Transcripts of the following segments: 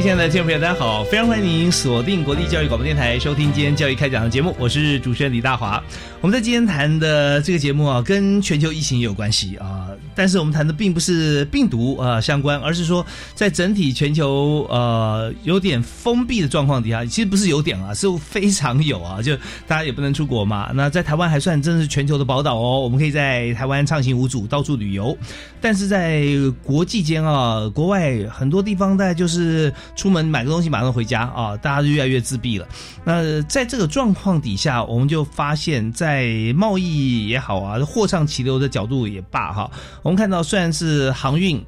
亲爱的听众朋友，大家好！非常欢迎您锁定国立教育广播电台，收听今天教育开讲的节目。我是主持人李大华。我们在今天谈的这个节目啊，跟全球疫情也有关系啊。但是我们谈的并不是病毒啊相关，而是说在整体全球呃有点封闭的状况底下，其实不是有点啊，是非常有啊。就大家也不能出国嘛。那在台湾还算真是全球的宝岛哦，我们可以在台湾畅行无阻，到处旅游。但是在国际间啊，国外很多地方大概就是。出门买个东西马上回家啊，大家就越来越自闭了。那在这个状况底下，我们就发现，在贸易也好啊，货畅其流的角度也罢哈，我们看到虽然是航运、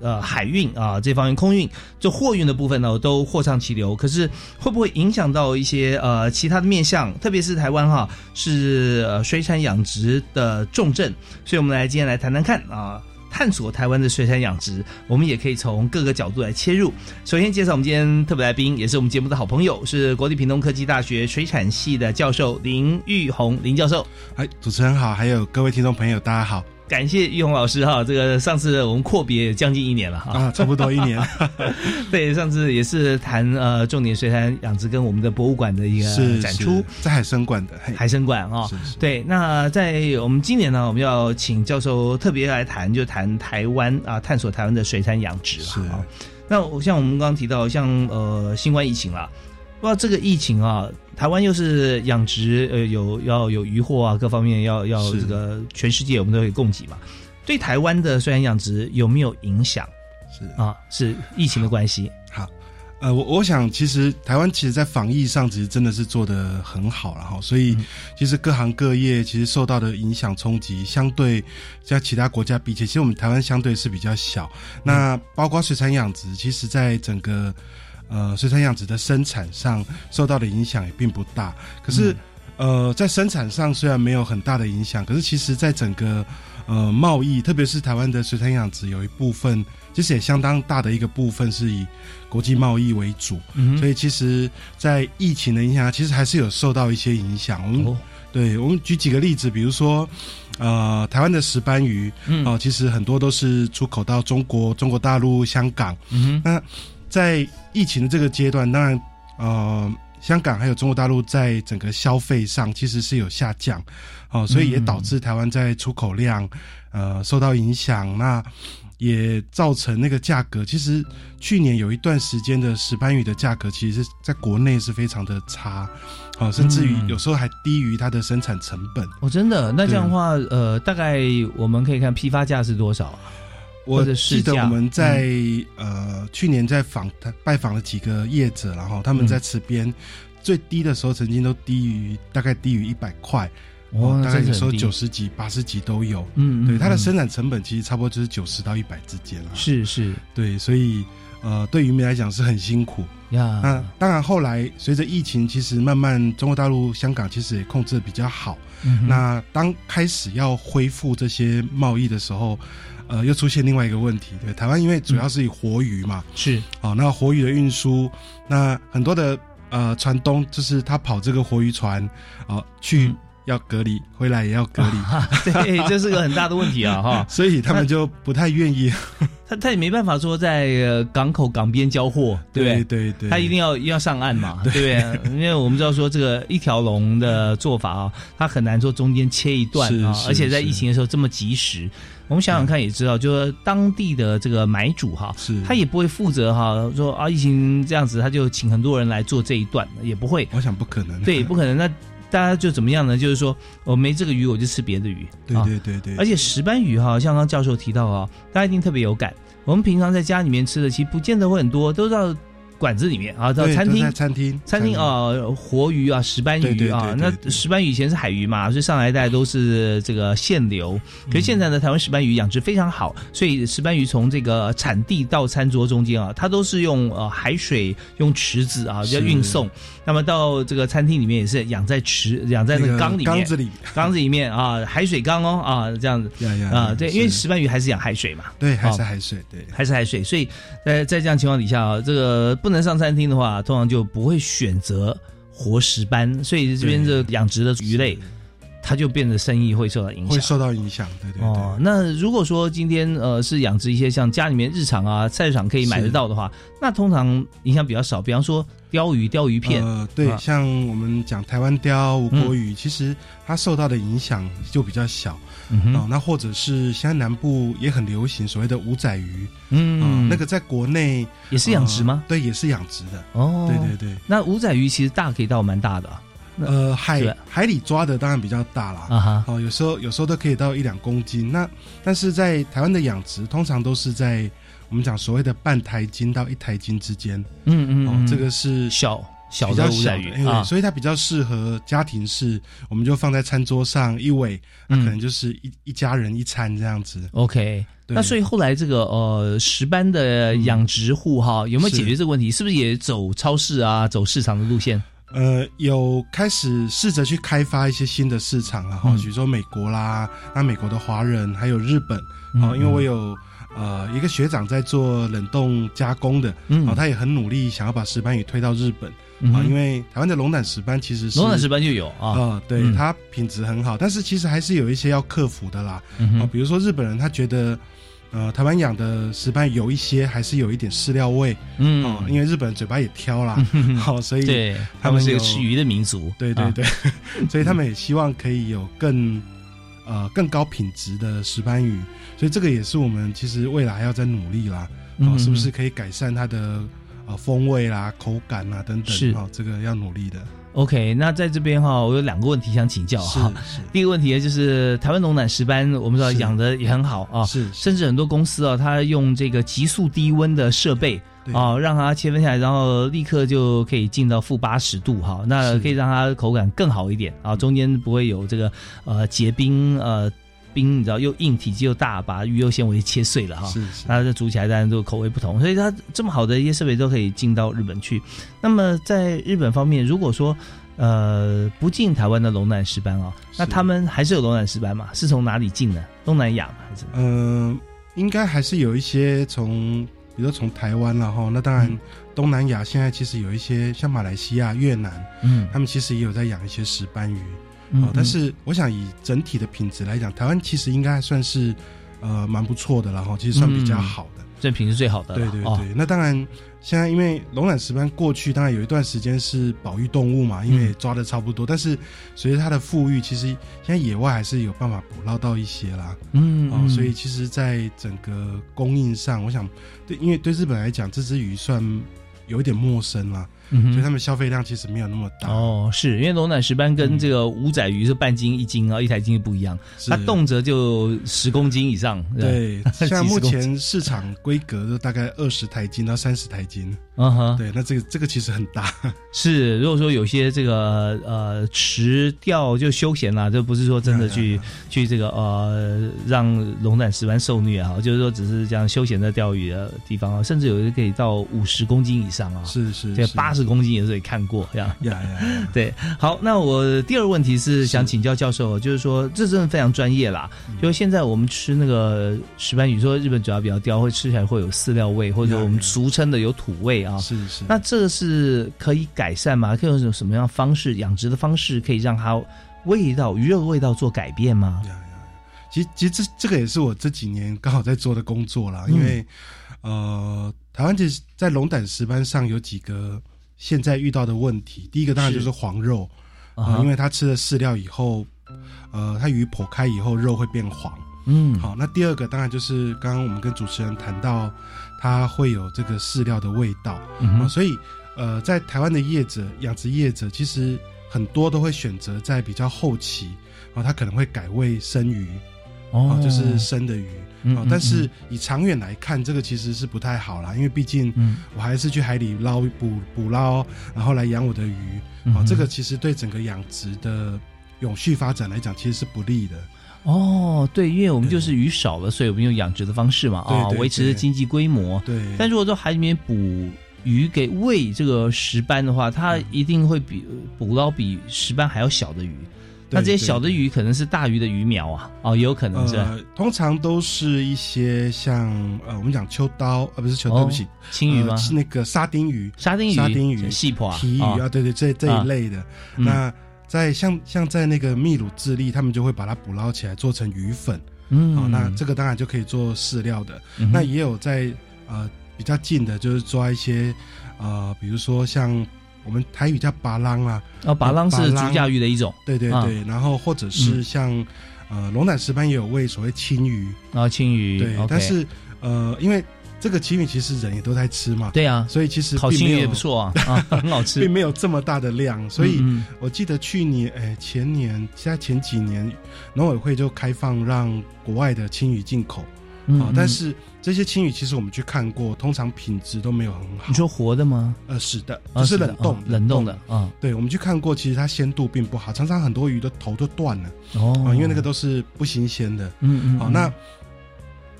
呃海运啊这方面空运，就货运的部分呢都货畅其流，可是会不会影响到一些呃其他的面向？特别是台湾哈是呃水产养殖的重镇，所以我们来今天来谈谈看啊。探索台湾的水产养殖，我们也可以从各个角度来切入。首先介绍我们今天特别来宾，也是我们节目的好朋友，是国立屏东科技大学水产系的教授林玉红林教授。哎，主持人好，还有各位听众朋友，大家好。感谢玉红老师哈，这个上次我们阔别将近一年了哈，啊，差不多一年。对，上次也是谈呃重点水产养殖跟我们的博物馆的一个展出，在海参馆的海参馆啊。对，那在我们今年呢，我们要请教授特别来谈，就谈台湾啊，探索台湾的水产养殖了啊。那像我们刚刚提到，像呃新冠疫情了，不知道这个疫情啊。台湾又是养殖，呃，有要有渔获啊，各方面要要这个全世界我们都可以供给嘛。对台湾的虽然养殖有没有影响？是啊，是疫情的关系。好，呃，我我想其实台湾其实在防疫上其实真的是做的很好了哈，所以其实各行各业其实受到的影响冲击相对在其他国家比起，其实我们台湾相对是比较小。那包括水产养殖，其实在整个。呃，水产养殖的生产上受到的影响也并不大。可是，呃，在生产上虽然没有很大的影响，可是其实在整个呃贸易，特别是台湾的水产养殖，有一部分其实也相当大的一个部分是以国际贸易为主。所以，其实，在疫情的影响下，其实还是有受到一些影响。我们对我们举几个例子，比如说，呃，台湾的石斑鱼，哦，其实很多都是出口到中国、中国大陆、香港。嗯那在疫情的这个阶段，当然，呃，香港还有中国大陆在整个消费上其实是有下降，哦，所以也导致台湾在出口量，呃，受到影响。那也造成那个价格，其实去年有一段时间的石斑鱼的价格，其实在国内是非常的差，哦，甚至于有时候还低于它的生产成本。哦，真的？那这样的话，呃，大概我们可以看批发价是多少啊？我记得我们在呃去年在访拜访了几个业者，然后他们在池边最低的时候曾经都低于大概低于一百块，哦，大概有时候九十几、八十几都有。嗯，对，它的生产成本其实差不多就是九十到一百之间了。是是，对，所以呃对渔民来讲是很辛苦呀。那当然后来随着疫情，其实慢慢中国大陆、香港其实也控制的比较好。嗯那当开始要恢复这些贸易的时候。呃，又出现另外一个问题，对台湾，因为主要是以活鱼嘛，是啊，那活鱼的运输，那很多的呃船东就是他跑这个活鱼船啊，去要隔离，回来也要隔离，对，这是个很大的问题啊，哈。所以他们就不太愿意。他 他也没办法说在呃港口港边交货，对对？对对，他一定要要上岸嘛，对不对？因为我们知道说这个一条龙的做法啊，他很难说中间切一段啊，而且在疫情的时候这么及时。我们想想看，也知道，就是当地的这个买主哈，是，他也不会负责哈，说啊疫情这样子，他就请很多人来做这一段，也不会。我想不可能。对，不可能。那大家就怎么样呢？就是说我没这个鱼，我就吃别的鱼。对对对对。而且石斑鱼哈，像刚教授提到啊，大家一定特别有感。我们平常在家里面吃的，其实不见得会很多，都知道。馆子里面啊，到餐厅，餐厅，餐厅啊，活鱼啊，石斑鱼啊，那石斑鱼以前是海鱼嘛，所以上来大家都是这个现流。可是现在呢，台湾石斑鱼养殖非常好，所以石斑鱼从这个产地到餐桌中间啊，它都是用呃海水用池子啊要运送。那么到这个餐厅里面也是养在池，养在那个缸里面，缸子里，缸子里面啊，海水缸哦啊这样子。啊，对，因为石斑鱼还是养海水嘛，对，还是海水，对，还是海水，所以在在这样情况底下啊，这个不能上餐厅的话，通常就不会选择活石斑，所以这边的养殖的鱼类。它就变得生意会受到影响，会受到影响，对对对。哦，那如果说今天呃是养殖一些像家里面日常啊菜市场可以买得到的话，那通常影响比较少。比方说鲷鱼、鲷鱼片，呃，对，像我们讲台湾鲷、吴国鱼，其实它受到的影响就比较小。哦，那或者是现在南部也很流行所谓的五仔鱼，嗯，那个在国内也是养殖吗？对，也是养殖的。哦，对对对。那五仔鱼其实大可以到蛮大的。呃，海海里抓的当然比较大啦，啊哈，哦，有时候有时候都可以到一两公斤。那但是在台湾的养殖，通常都是在我们讲所谓的半台斤到一台斤之间。嗯嗯，哦，这个是小小的小鱼啊，所以它比较适合家庭式，我们就放在餐桌上一尾，那可能就是一一家人一餐这样子。OK，那所以后来这个呃石斑的养殖户哈，有没有解决这个问题？是不是也走超市啊，走市场的路线？呃，有开始试着去开发一些新的市场了哈，比如说美国啦，那美国的华人还有日本，哦，因为我有呃一个学长在做冷冻加工的，哦，他也很努力想要把石斑鱼推到日本，啊，因为台湾的龙胆石斑其实是龙胆石斑就有啊，对，它品质很好，但是其实还是有一些要克服的啦，啊，比如说日本人他觉得。呃，台湾养的石斑有一些还是有一点饲料味，嗯，哦，因为日本人嘴巴也挑啦，好，所以对他们是一个吃鱼的民族，对对对，所以他们也希望可以有更呃更高品质的石斑鱼，所以这个也是我们其实未来还要在努力啦，哦，是不是可以改善它的呃风味啦、口感啦等等，哦，这个要努力的。OK，那在这边哈，我有两个问题想请教哈。第一个问题呢，就是台湾龙胆石斑，我们知道养的也很好啊，是，甚至很多公司啊，它用这个急速低温的设备啊，让它切分下来，然后立刻就可以进到负八十度哈，那可以让它口感更好一点啊，中间不会有这个呃结冰呃。冰你知道又硬体积又大，把鱼肉纤维切碎了哈，是是，它这煮起来当然都口味不同，所以它这么好的一些设备都可以进到日本去。那么在日本方面，如果说呃不进台湾的龙胆石斑啊，那他们还是有龙胆石斑嘛？是从哪里进的？东南亚还是？嗯，应该还是有一些从，比如说从台湾了哈。那当然，东南亚现在其实有一些像马来西亚、越南，嗯，他们其实也有在养一些石斑鱼。哦，但是我想以整体的品质来讲，台湾其实应该还算是呃蛮不错的然后其实算比较好的，这品质最好的。对对对，那当然现在因为龙胆石斑过去当然有一段时间是保育动物嘛，因为抓的差不多，但是随着它的富裕，其实现在野外还是有办法捕捞到一些啦。嗯，哦，所以其实在整个供应上，我想对，因为对日本来讲，这只鱼算有一点陌生了。所以他们消费量其实没有那么大哦，是因为龙胆石斑跟这个五仔鱼是半斤一斤啊，一台斤不一样，它动辄就十公斤以上。对，像目前市场规格都大概二十台斤到三十台斤。嗯哼，对，那这个这个其实很大。是，如果说有些这个呃池钓就休闲啦，这不是说真的去去这个呃让龙胆石斑受虐啊，就是说只是这样休闲的钓鱼的地方啊，甚至有些可以到五十公斤以上啊。是是，这八十公斤也是也看过呀呀呀。对，好，那我第二个问题是想请教教授，就是说这真的非常专业啦。就现在我们吃那个石斑鱼，说日本主要比较刁，会吃起来会有饲料味，或者我们俗称的有土味。啊，是是，那这个是可以改善吗？可以用什么样方式养殖的方式可以让它味道鱼肉味道做改变吗？其实其实这这个也是我这几年刚好在做的工作啦，嗯因为呃，台湾其实，在龙胆石斑上有几个现在遇到的问题。第一个当然就是黄肉啊、因为它吃了饲料以后，呃，它鱼剖开以后肉会变黄。嗯，好，那第二个当然就是刚刚我们跟主持人谈到，它会有这个饲料的味道。啊、所以呃，在台湾的业者、养殖业者，其实很多都会选择在比较后期，啊、他可能会改喂生鱼，啊、就是生的鱼。嗯但是以长远来看，这个其实是不太好啦，因为毕竟嗯我还是去海里捞捕捕捞，然后来养我的鱼。啊、嗯这个其实对整个养殖的永续发展来讲，其实是不利的。哦，对，因为我们就是鱼少了，所以我们用养殖的方式嘛，啊，维持对经济规模。对，但如果说海里面捕鱼给喂这个石斑的话，它嗯一定会比捕捞比石斑还要小的鱼。那这些小的鱼可能是大鱼的鱼苗啊，哦，也有可能是呃，通常都是一些像呃，我们讲秋刀，呃，不是秋刀，不起，青鱼吗？呃？是那个沙丁鱼、沙丁鱼、沙丁鱼细婆啊提鱼啊，对对，这这一类的。嗯。那在像像在那个秘鲁、智利，他们就会把它捕捞起来做成鱼粉嗯。好、那这个当然就可以做饲料的。嗯那也有在呃比较近的，就是抓一些呃，比如说像我们台语叫拔浪啊，哦，拔浪是拔浪竹架鱼的一种，对对啊。对，然后或者是像、呃龙胆石斑也有喂所谓青鱼，然后青鱼，对但是呃因为这个青鱼其实人也都在吃嘛，对啊，所以其实烤青鱼也不错啊，啊，很好吃。并。没有这么大的量，所以嗯我记得去年哎前年，现在前几年农委会就开放让国外的青鱼进口啊、但是这些青鱼其实我们去看过，通常品质都没有很好。你说活的吗？呃是的，啊就是冷冻、哦冷冻的。啊，对，我们去看过，其实它鲜度并不好，常常很多鱼的头都断了哦啊、因为那个都是不新鲜的。嗯嗯，好、嗯那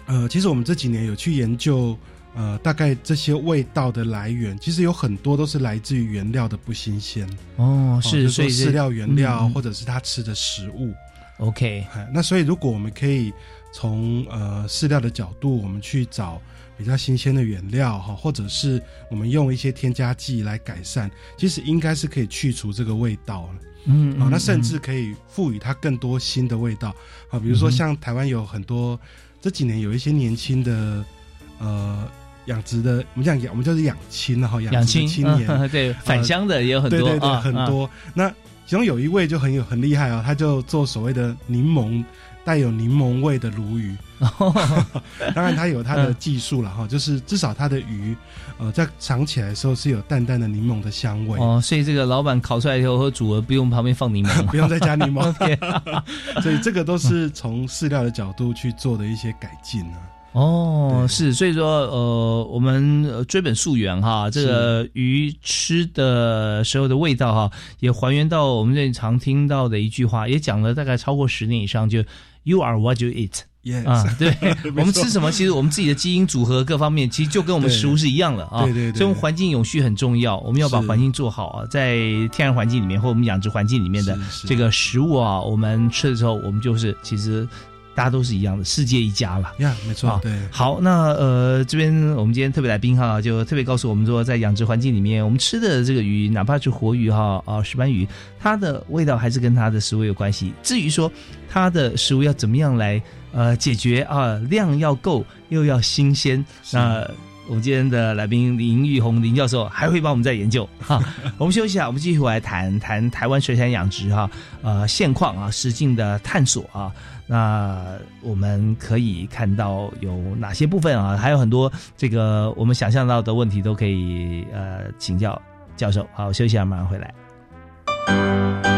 呃，其实我们这几年有去研究，呃，大概这些味道的来源，其实有很多都是来自于原料的不新鲜，哦是，所以饲料原料、或者是它吃的食物。OK，哎，那所以如果我们可以从呃饲料的角度，我们去找比较新鲜的原料哈，或者是我们用一些添加剂来改善，其实应该是可以去除这个味道了。嗯啊、那甚至可以赋予它更多新的味道。啊，比如说像台湾有很多这几年有一些年轻的呃养殖的，我们讲养我们叫做养青然后养养青青年，嗯 对返乡的也有很多对对对，啊，很多。那其中有一位就很有很厉害啊，他就做所谓的柠檬带有柠檬味的鲈鱼。当然，它有它的嗯技术了哈，就是至少它的鱼，呃，在尝起来的时候是有淡淡的柠檬的香味，哦，所以这个老板烤出来以后和煮了不用旁边放柠檬 不用再加柠檬。所以这个都是从饲料的角度去做的一些改进啊。哦，是，所以说，呃，我们呃追本溯源哈，这个鱼吃的时候的味道哈，也还原到我们这里常听到的一句话，也讲了大概超过十年以上，就 “You are what you eat”。Yes，、啊，对。我们吃什么，其实我们自己的基因组合各方面，其实就跟我们食物是一样的啊。对对对。所以环境永续很重要，我们要把环境做好啊，在天然环境里面或我们养殖环境里面的这个食物啊，我们吃的时候，我们就是其实大家都是一样的，世界一家了。呀没错，啊对，好，那呃，这边我们今天特别来宾哈，就特别告诉我们说，在养殖环境里面，我们吃的这个鱼，哪怕是活鱼哈啊石斑鱼，它的味道还是跟它的食物有关系。至于说它的食物要怎么样来呃解决啊，量要够又要新鲜，是那。我们今天的来宾林玉红林教授还会帮我们再研究哈。我们休息啊，我们继续回来谈谈台湾水产养殖哈，呃现况啊，实境的探索啊。那我们可以看到有哪些部分啊？还有很多这个我们想象到的问题都可以呃请教教授。好，休息啊，马上回来。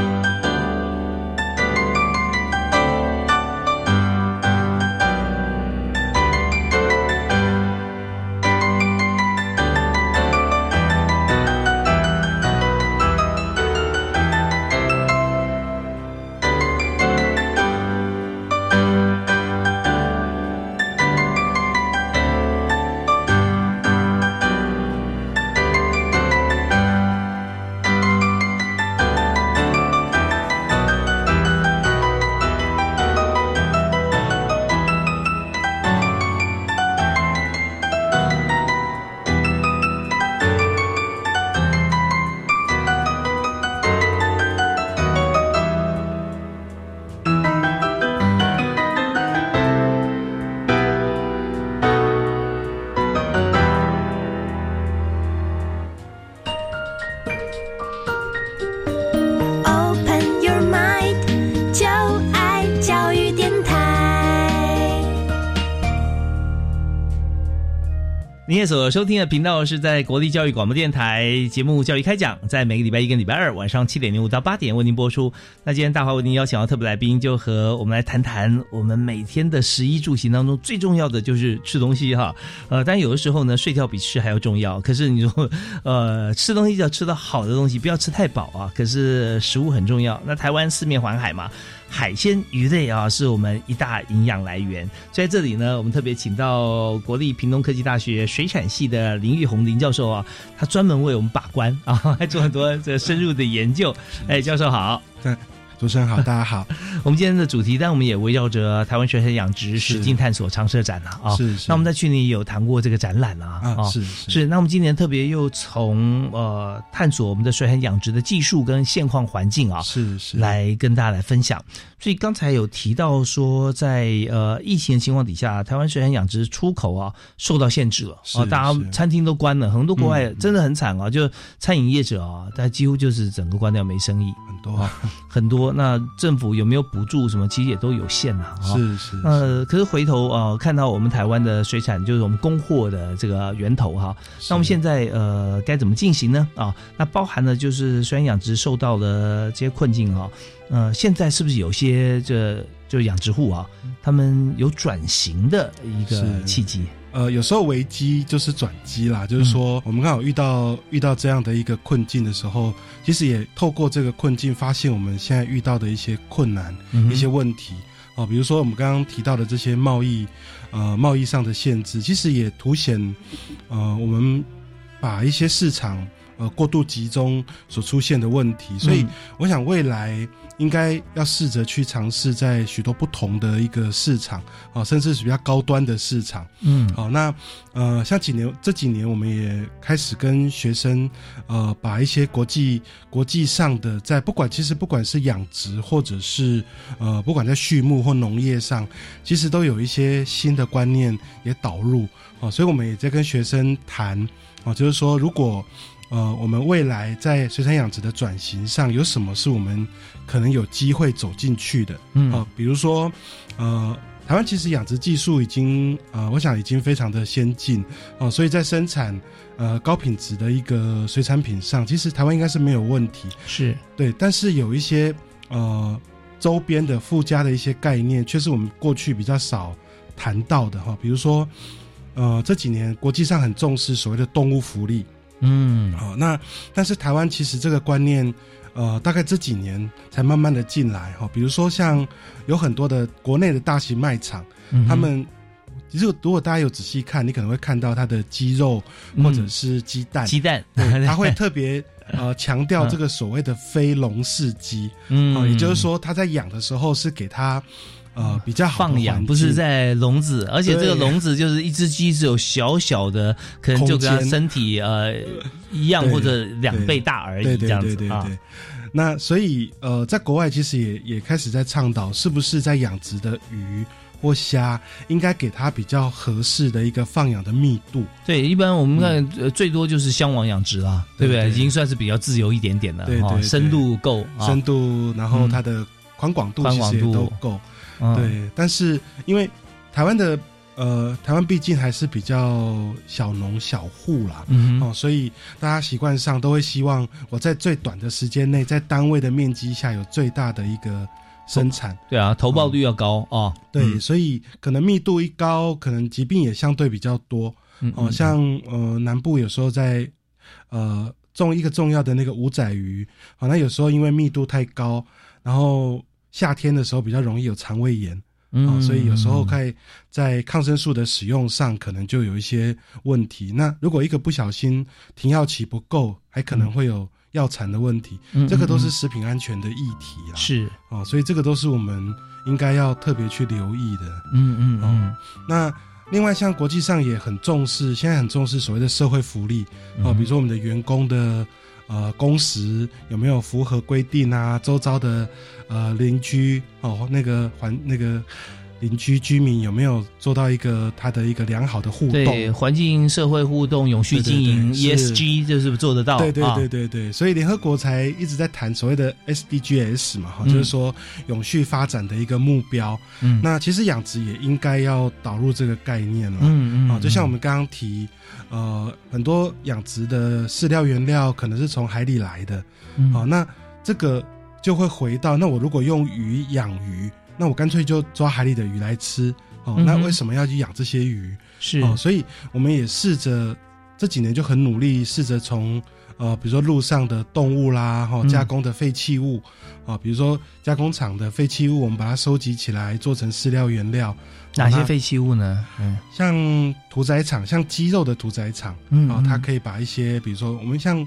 收听的频道是在国立教育广播电台节目《教育开讲》，在每个礼拜一跟礼拜二晚上七点零五到八点为您播出。那今天大华为您邀请到特别来宾，就和我们来谈谈我们每天的食衣住行当中最重要的就是吃东西哈。呃，但有的时候呢，睡觉比吃还要重要。可是你说，呃，吃东西就要吃到好的东西，不要吃太饱啊。可是食物很重要。那台湾四面环海嘛。海鲜鱼类啊，是我们一大营养来源。在这里呢，我们特别请到国立屏东科技大学水产系的林玉红林教授啊，他专门为我们把关啊，还做很多这深入的研究。哎，教授好。主持人好，大家好。我们今天的主题，但我们也围绕着台湾水产养殖实境探索长设展了啊。是是。那我们在去年也有谈过这个展览啊。啊，是是。那我们今年特别又从呃探索我们的水产养殖的技术跟现况环境啊，是是，来跟大家来分享。所以刚才有提到说，在呃疫情的情况底下，台湾水产养殖出口啊受到限制了啊，大家餐厅都关了，很多国外真的很惨啊，就餐饮业者啊，他几乎就是整个关掉，没生意，很多啊，很多。那政府有没有补助什么？其实也都有限呐。是是。呃，可是回头啊，看到我们台湾的水产，就是我们供货的这个源头哈。那我们现在呃该怎么进行呢？啊，那包含了就是虽然养殖受到了这些困境哈，呃，现在是不是有些这就养殖户啊，他们有转型的一个契机？呃，有时候危机就是转机啦，就是说我们刚好遇到遇到这样的一个困境的时候，其实也透过这个困境，发现我们现在遇到的一些困难、一些问题哦，比如说我们刚刚提到的这些贸易，呃，贸易上的限制，其实也凸显，呃，我们把一些市场呃过度集中所出现的问题，所以我想未来。应该要试着去尝试在许多不同的一个市场啊，甚至是比较高端的市场。嗯，好，那呃，像几年这几年，我们也开始跟学生呃，把一些国际国际上的在不管其实不管是养殖或者是呃，不管在畜牧或农业上，其实都有一些新的观念也导入啊，所以我们也在跟学生谈啊，就是说如果。呃，我们未来在水产养殖的转型上，有什么是我们可能有机会走进去的？嗯，啊，比如说，呃，台湾其实养殖技术已经，呃，我想已经非常的先进，哦，所以在生产呃高品质的一个水产品上，其实台湾应该是没有问题。是对，但是有一些呃周边的附加的一些概念，却是我们过去比较少谈到的哈。比如说，呃，这几年国际上很重视所谓的动物福利。嗯，好，那但是台湾其实这个观念，呃，大概这几年才慢慢的进来哈。比如说像有很多的国内的大型卖场，他们其实如果大家有仔细看，你可能会看到它的鸡肉或者是鸡蛋，鸡蛋，他 会特别呃 强调这个所谓的非笼式鸡，嗯，也就是说他在养的时候是给它。呃，比较好放养不是在笼子，而且这个笼子就是一只鸡只有小小的，可能就跟它身体呃一样或者两倍大而已这样子啊。那所以呃，在国外其实也也开始在倡导，是不是在养殖的鱼或虾应该给它比较合适的一个放养的密度？对，一般我们看最多就是箱网养殖啦，对不对？已经算是比较自由一点点了，对对，深度够，深度，然后它的宽广度其实也都够。对，但是因为台湾的呃，台湾毕竟还是比较小农小户啦，嗯，哦，所以大家习惯上都会希望我在最短的时间内，在单位的面积下有最大的一个生产。对啊，投报率要高啊。对，所以可能密度一高，可能疾病也相对比较多。哦，像呃南部有时候在呃种一个重要的那个五仔鱼，好，那有时候因为密度太高，然后。夏天的时候比较容易有肠胃炎，啊，所以有时候在在抗生素的使用上可能就有一些问题。那如果一个不小心停药期不够，还可能会有药残的问题，这个都是食品安全的议题啊。是啊，所以这个都是我们应该要特别去留意的。嗯嗯嗯。那另外像国际上也很重视，现在很重视所谓的社会福利啊，比如说我们的员工的。呃，工时有没有符合规定啊？周遭的呃邻居哦，那个环那个邻居居民有没有做到一个他的一个良好的互动对动。环境社会互动、永续经营对对对 ESG，这是不是做得到？对对啊对对对，所以联合国才一直在谈所谓的 SDGs 嘛，哈、嗯就是说永续发展的一个目标。嗯那其实养殖也应该要导入这个概念了。嗯嗯啊，就像我们刚刚提，呃，很多养殖的饲料原料可能是从海里来的，嗯好、那这个就会回到，那我如果用鱼养鱼，那我干脆就抓海里的鱼来吃，哦，那为什么要去养这些鱼？是哦，所以我们也试着这几年就很努力，试着从呃，比如说路上的动物啦，哈、嗯加工的废弃物啊、比如说加工厂的废弃物，我们把它收集起来做成饲料原料。哪些废弃物呢？嗯像屠宰场，像鸡肉的屠宰场，嗯啊、它可以把一些，比如说我们像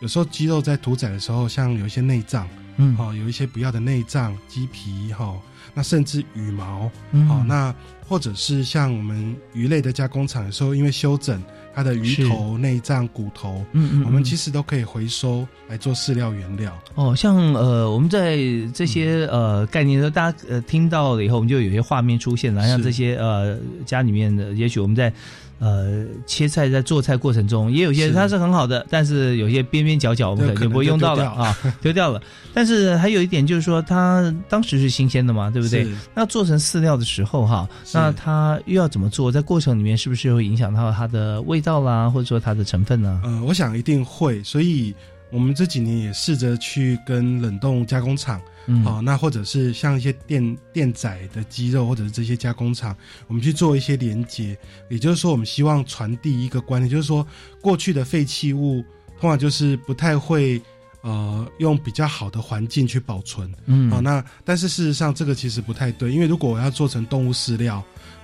有时候鸡肉在屠宰的时候，像有一些内脏，嗯。哦，有一些不要的内脏、鸡皮，哈、那甚至羽毛，嗯。好、那或者是像我们鱼类的加工厂，的时候因为修整它的鱼是。头、内脏、骨头，嗯嗯，我们其实实都可以回收来做饲料原料。哦，像呃，我们在这些呃概念的，大家呃听到了以后，我们就有些画面出现了，像是这些呃家里面的，也许我们在。呃，切菜在做菜过程中，也有些它是很好的，但是有些边边角角我们可能就不会用到了啊，丢掉了。但是还有一点就是说，它当时是新鲜的嘛，对不对？那做成饲料的时候哈，那它又要怎么做？在过程里面是不是会影响到它的味道啦，或者说它的成分呢？呃，我想一定会，所以我们这几年也试着去跟冷冻加工厂，嗯，好、那或者是像一些电电宰的鸡肉，或者是这些加工厂，我们去做一些连接。也就是说，我们希望传递一个观念，就是说，过去的废弃物通常就是不太会呃用比较好的环境去保存。嗯，好、那但是事实上这个其实不太对，因为如果我要做成动物饲料，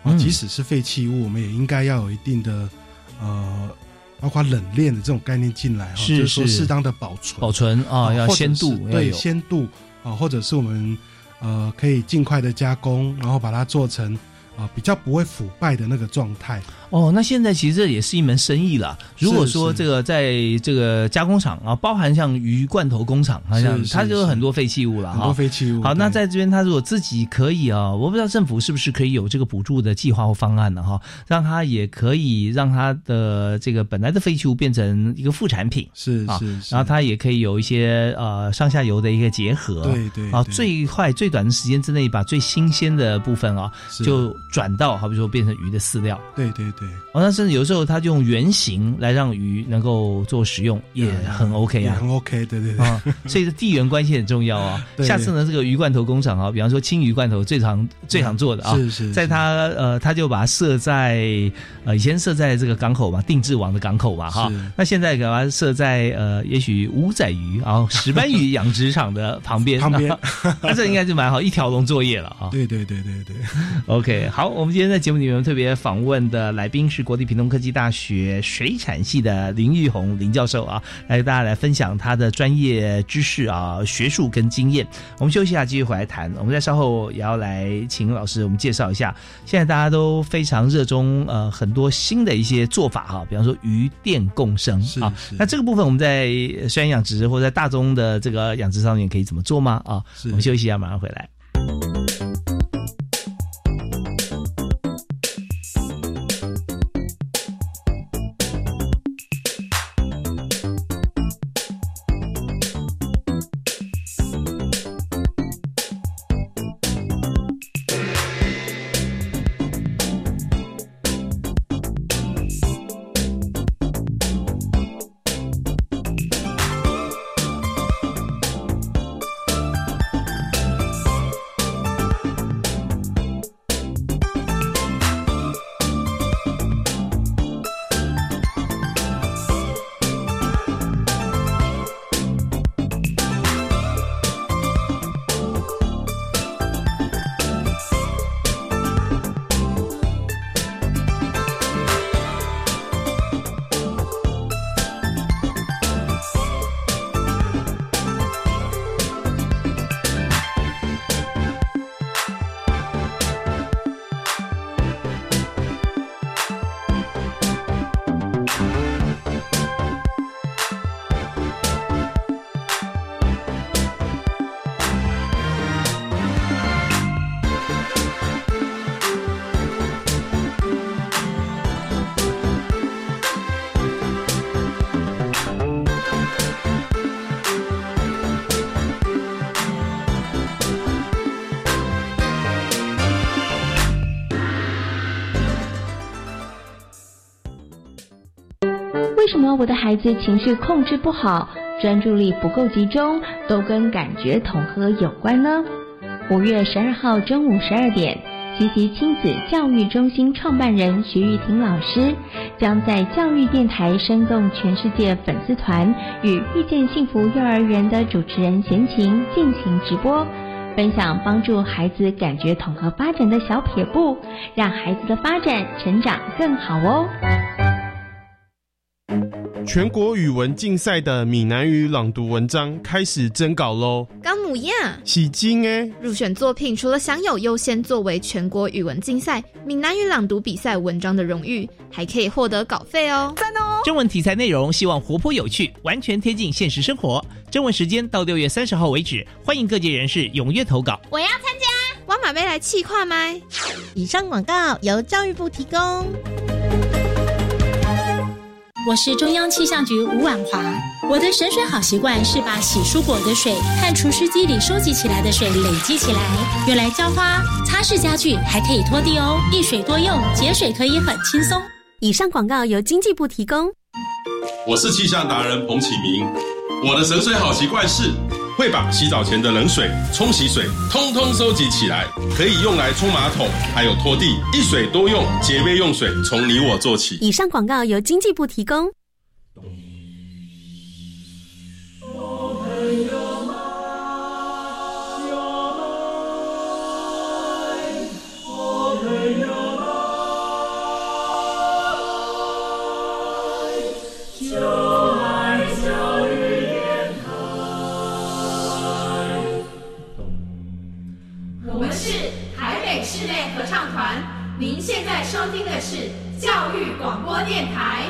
啊、嗯即使是废弃物，我们也应该要有一定的呃。包括冷链的这种概念进来哈，是就是说适当的保存，保存啊，要鲜度对鲜度啊，或者是我们呃可以尽快的加工，然后把它做成啊比较不会腐败的那个状态。哦，那现在其实这也是一门生意了。如果说这个在这个加工厂啊，包含像鱼罐头工厂，好像是是它就有很多废弃物了很多。废弃物。好，那在这边，他如果自己可以啊，我不知道政府是不是可以有这个补助的计划或方案呢？哈，让他也可以让他的这个本来的废弃物变成一个副产品啊是是，是然后他也可以有一些呃上下游的一个结合。对对啊，最快最短的时间之内，把最新鲜的部分啊，就转到好比说变成鱼的饲料。对对对，哦，那甚至有时候它就用原型来让鱼能够做食用，也很 OK 啊。很 OK，对对对，啊，所以这地缘关系很重要啊。对下次呢，这个鱼罐头工厂啊，比方说青鱼罐头最常最常做的啊，是是，是在它呃，它就把它设在呃以前设在这个港口嘛，定制网的港口嘛哈是。那现在给它设在呃，也许五仔鱼然后石斑鱼养殖场的旁边，旁边，那这应该就蛮好，一条龙作业了啊。对对对对对，OK，好，我们今天在节目里面特别访问的来宾是国立屏东科技大学水产系的林玉红林教授啊，来跟大家来分享他的专业知识啊、学术跟经验。我们休息一下，继续回来谈。我们在稍后也要来请老师我们介绍一下，现在大家都非常热衷呃很多新的一些做法哈、比方说鱼电共生啊。那这个部分我们在虽然养殖或者在大宗的这个养殖上面可以怎么做吗？啊，我们休息一下，马上回来。我的孩子情绪控制不好，专注力不够集中，都跟感觉统合有关呢？五月十二号中午十二点，西西亲子教育中心创办人徐玉婷老师将在教育电台生动全世界粉丝团与遇见幸福幼儿园的主持人闲情进行直播。分享帮助孩子感觉统合发展的小撇步，让孩子的发展成长更好哦。全国语文竞赛的闽南语朗读文章开始征稿喽！刚母呀，喜金哎！入选作品除了享有优先作为全国语文竞赛闽南语朗读比赛文章的荣誉，还可以获得稿费哦！赞哦！征文题材内容希望活泼有趣，完全贴近现实生活。征文时间到六月三十号为止，欢迎各界人士踊跃投稿。我要参加，挖马杯来气跨麦。以上广告由教育部提供。我是中央气象局吴婉华。我的省水好习惯是把洗蔬果的水和除湿机里收集起来的水累积起来，用来浇花、擦拭家具，还可以拖地哦。一水多用，节水可以很轻松。以上广告由经济部提供。我是气象达人彭启明。我的省水好习惯是会把洗澡前的冷水、冲洗水通通收集起来，可以用来冲马桶，还有拖地，一水多用，节约用水，从你我做起。以上广告由经济部提供。电台。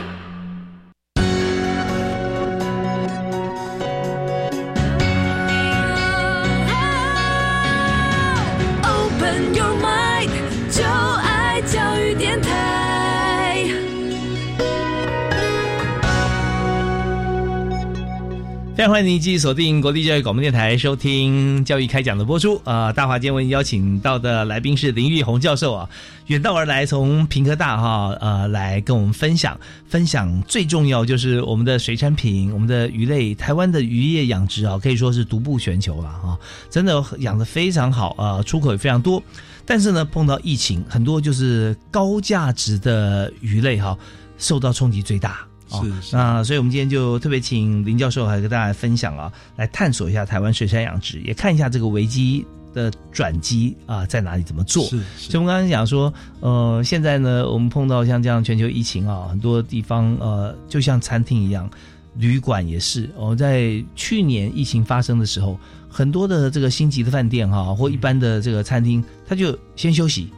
欢迎您继续锁定国立教育广播电台，收听教育开讲的播出。啊、大华今天为您邀请到的来宾是林玉红教授啊，远道而来，从平科大哈呃来跟我们分享分享最重要就是我们的水产品，我们的鱼类，台湾的渔业养殖啊可以说是独步全球了啊，真的养的非常好啊、出口也非常多。但是呢，碰到疫情，很多就是高价值的鱼类哈、受到冲击最大。哦是是那所以我们今天就特别请林教授来跟大家分享啊，来探索一下台湾水产养殖，也看一下这个危机的转机啊在哪里，怎么做。是所以我们刚刚讲说，呃，现在呢，我们碰到像这样全球疫情啊，很多地方呃，就像餐厅一样，旅馆也是。我哦，在去年疫情发生的时候，很多的这个星级的饭店哈、或一般的这个餐厅，他就先休息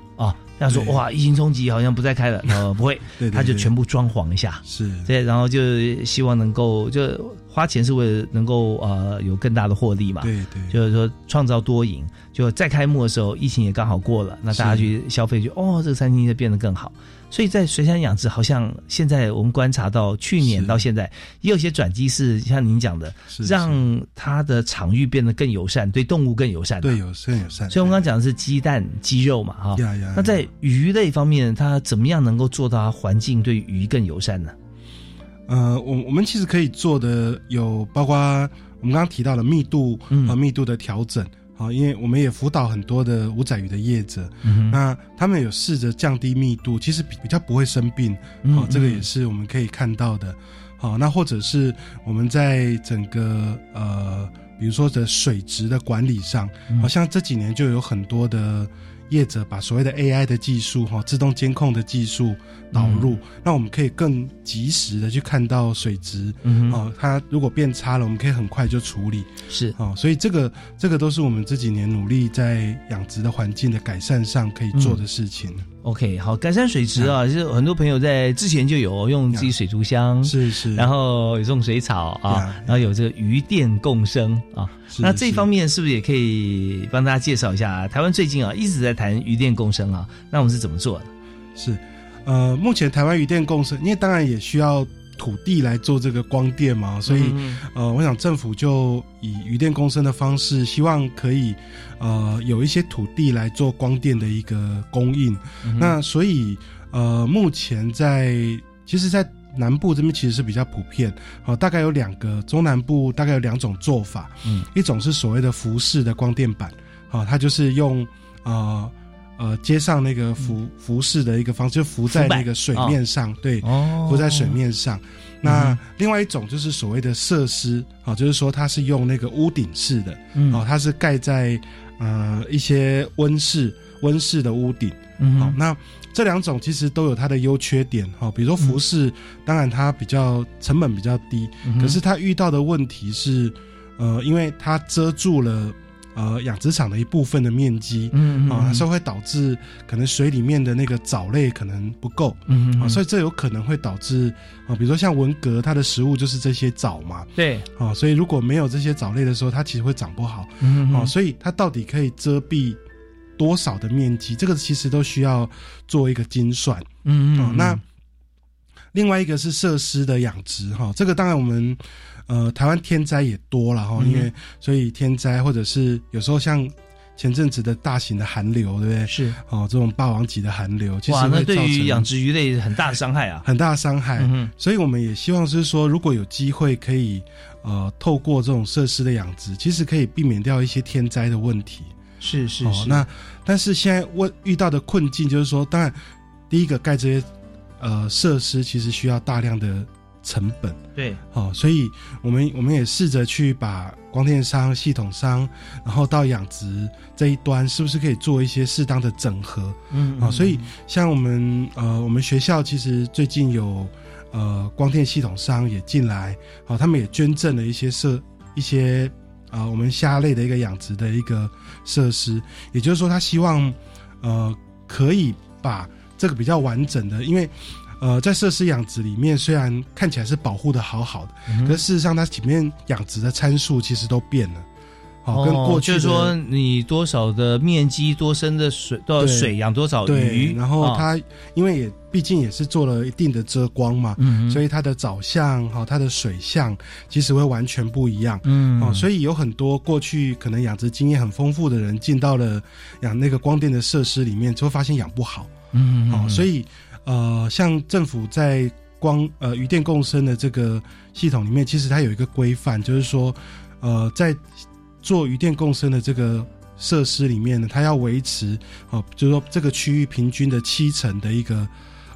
啊。这样说哇，疫情冲击好像不再开了，呃，不会，对对他就全部装潢一下，是对，然后就希望能够就花钱是为了能够呃有更大的获利嘛，对对，就是说创造多赢。就再开幕的时候，疫情也刚好过了，那大家去消费就哦，这个餐厅就变得更好。所以在水产养殖，好像现在我们观察到，去年到现在也有些转机是像您讲的，是让它的场域变得更友善，对动物更友善。对，有更友善。所以我们刚刚讲的是鸡蛋、鸡肉嘛，哈。呀呀那在鱼类方面，它怎么样能够做到环境对鱼更友善呢？呃，我我们其实可以做的有包括我们刚刚提到的密度嗯和密度的调整。好，因为我们也辅导很多的五仔鱼的业者，那他们有试着降低密度，其实比比较不会生病。好、嗯这个嗯也是我们可以看到的。好，那或者是我们在整个呃，比如说的水质的管理上，嗯好像这几年就有很多的业者把所谓的 AI 的技术哈、自动监控的技术导入，嗯那我们可以更及时的去看到水质，嗯哼哦，它如果变差了，我们可以很快就处理。是哦，所以这个这个都是我们这几年努力在养殖的环境的改善上可以做的事情。OK，好，改善水质啊，就是很多朋友在之前就有用自己水族箱，是是，然后有种水草啊，然后有这个鱼电共生啊。那这方面是不是也可以帮大家介绍一下？台湾最近啊一直在谈鱼电共生啊，那我们是怎么做的？是，呃，目前台湾渔电共生，因为当然也需要土地来做这个光电嘛，所以、嗯呃，我想政府就以渔电共生的方式，希望可以呃有一些土地来做光电的一个供应。嗯那所以呃，目前在其实，在南部这边其实是比较普遍，哦，大概有两个，中南部大概有两种做法，嗯，一种是所谓的浮式的光电板，哦，它就是用呃呃接上那个浮浮式的一个方式，就浮在那个水面上，对，哦。浮在水面上。那嗯另外一种就是所谓的设施，啊、就是说它是用那个屋顶式的，嗯。哦，它是盖在呃一些温室温室的屋顶，嗯好、那这两种其实都有它的优缺点，哈、比如说服饰，当然它比较成本比较低，嗯可是它遇到的问题是，呃，因为它遮住了。呃，养殖场的一部分的面积，啊、嗯嗯。嗯它是会导致可能水里面的那个藻类可能不够，啊、嗯嗯。嗯所以这有可能会导致啊、比如说像文革，它的食物就是这些藻嘛，对，啊、所以如果没有这些藻类的时候，它其实会长不好，哦，嗯嗯嗯。所以它到底可以遮蔽多少的面积，这个其实都需要做一个精算，嗯嗯那另外一个是设施的养殖，哈、这个当然我们呃台湾天灾也多了哈、嗯因为所以天灾或者是有时候像。前阵子的大型的寒流，对不对？是哦，这种霸王级的寒流，其实哇，那对于养殖鱼类很大的伤害啊，很大的伤害。嗯所以我们也希望是说，如果有机会可以呃透过这种设施的养殖，其实可以避免掉一些天灾的问题。哦，是是是，那但是现在问遇到的困境就是说，当然第一个盖这些呃设施其实需要大量的成本。对，哦，所以我们我们也试着去把光电商、系统商，然后到养殖这一端，是不是可以做一些适当的整合？嗯啊、所以像我们呃，我们学校其实最近有呃光电系统商也进来，好、他们也捐赠了一些设一些啊、呃我们虾类的一个养殖的一个设施，也就是说，他希望呃可以把这个比较完整的，因为。呃，在设施养殖里面，虽然看起来是保护的好好的，嗯可是事实上它里面养殖的参数其实都变了。哦，跟过去的就是说你多少的面积、多深的水、多少水养多少对，鱼，然后啊它因为也毕竟也是做了一定的遮光嘛，嗯所以它的藻相哈、它的水相其实会完全不一样。嗯哦，所以有很多过去可能养殖经验很丰富的人进到了养那个光电的设施里面，就会发现养不好。嗯哦，所以呃，像政府在光呃余电共生的这个系统里面，其实它有一个规范，就是说呃，在做余电共生的这个设施里面呢，它要维持哦、就是说这个区域平均的七成的一个